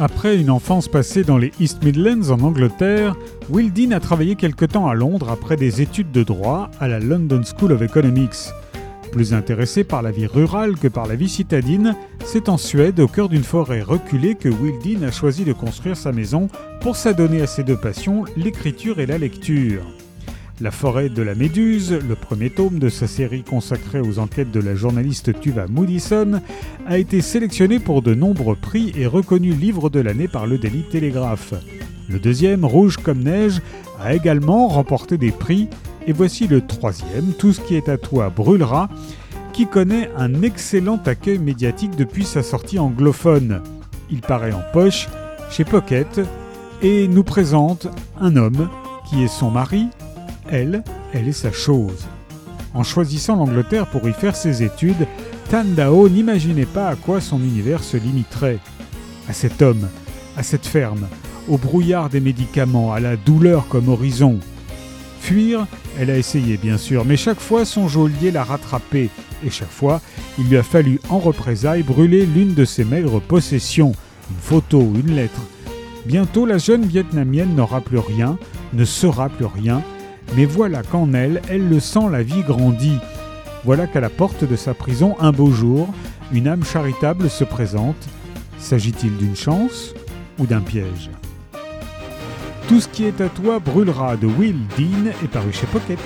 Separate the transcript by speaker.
Speaker 1: Après une enfance passée dans les East Midlands en Angleterre, Will Dean a travaillé quelque temps à Londres après des études de droit à la London School of Economics. Plus intéressé par la vie rurale que par la vie citadine, c'est en Suède, au cœur d'une forêt reculée, que Will Dean a choisi de construire sa maison pour s'adonner à ses deux passions, l'écriture et la lecture. La forêt de la Méduse, le premier tome de sa série consacrée aux enquêtes de la journaliste Tuva Moodysson, a été sélectionné pour de nombreux prix et reconnu livre de l'année par le Daily Telegraph. Le deuxième, Rouge comme neige, a également remporté des prix. Et voici le troisième, Tout ce qui est à toi brûlera, qui connaît un excellent accueil médiatique depuis sa sortie anglophone. Il paraît en poche chez Pocket et nous présente un homme qui est son mari, elle, elle est sa chose. En choisissant l'Angleterre pour y faire ses études, Tandao n'imaginait pas à quoi son univers se limiterait. À cet homme, à cette ferme, au brouillard des médicaments, à la douleur comme horizon. Fuir, elle a essayé bien sûr, mais chaque fois son geôlier l'a rattrapée, et chaque fois il lui a fallu en représailles brûler l'une de ses maigres possessions, une photo, une lettre. Bientôt la jeune Vietnamienne n'aura plus rien, ne sera plus rien, mais voilà qu'en elle, elle le sent, la vie grandit. Voilà qu'à la porte de sa prison, un beau jour, une âme charitable se présente. S'agit-il d'une chance ou d'un piège? Tout ce qui est à toi brûlera de Will Dean est paru chez Pocket.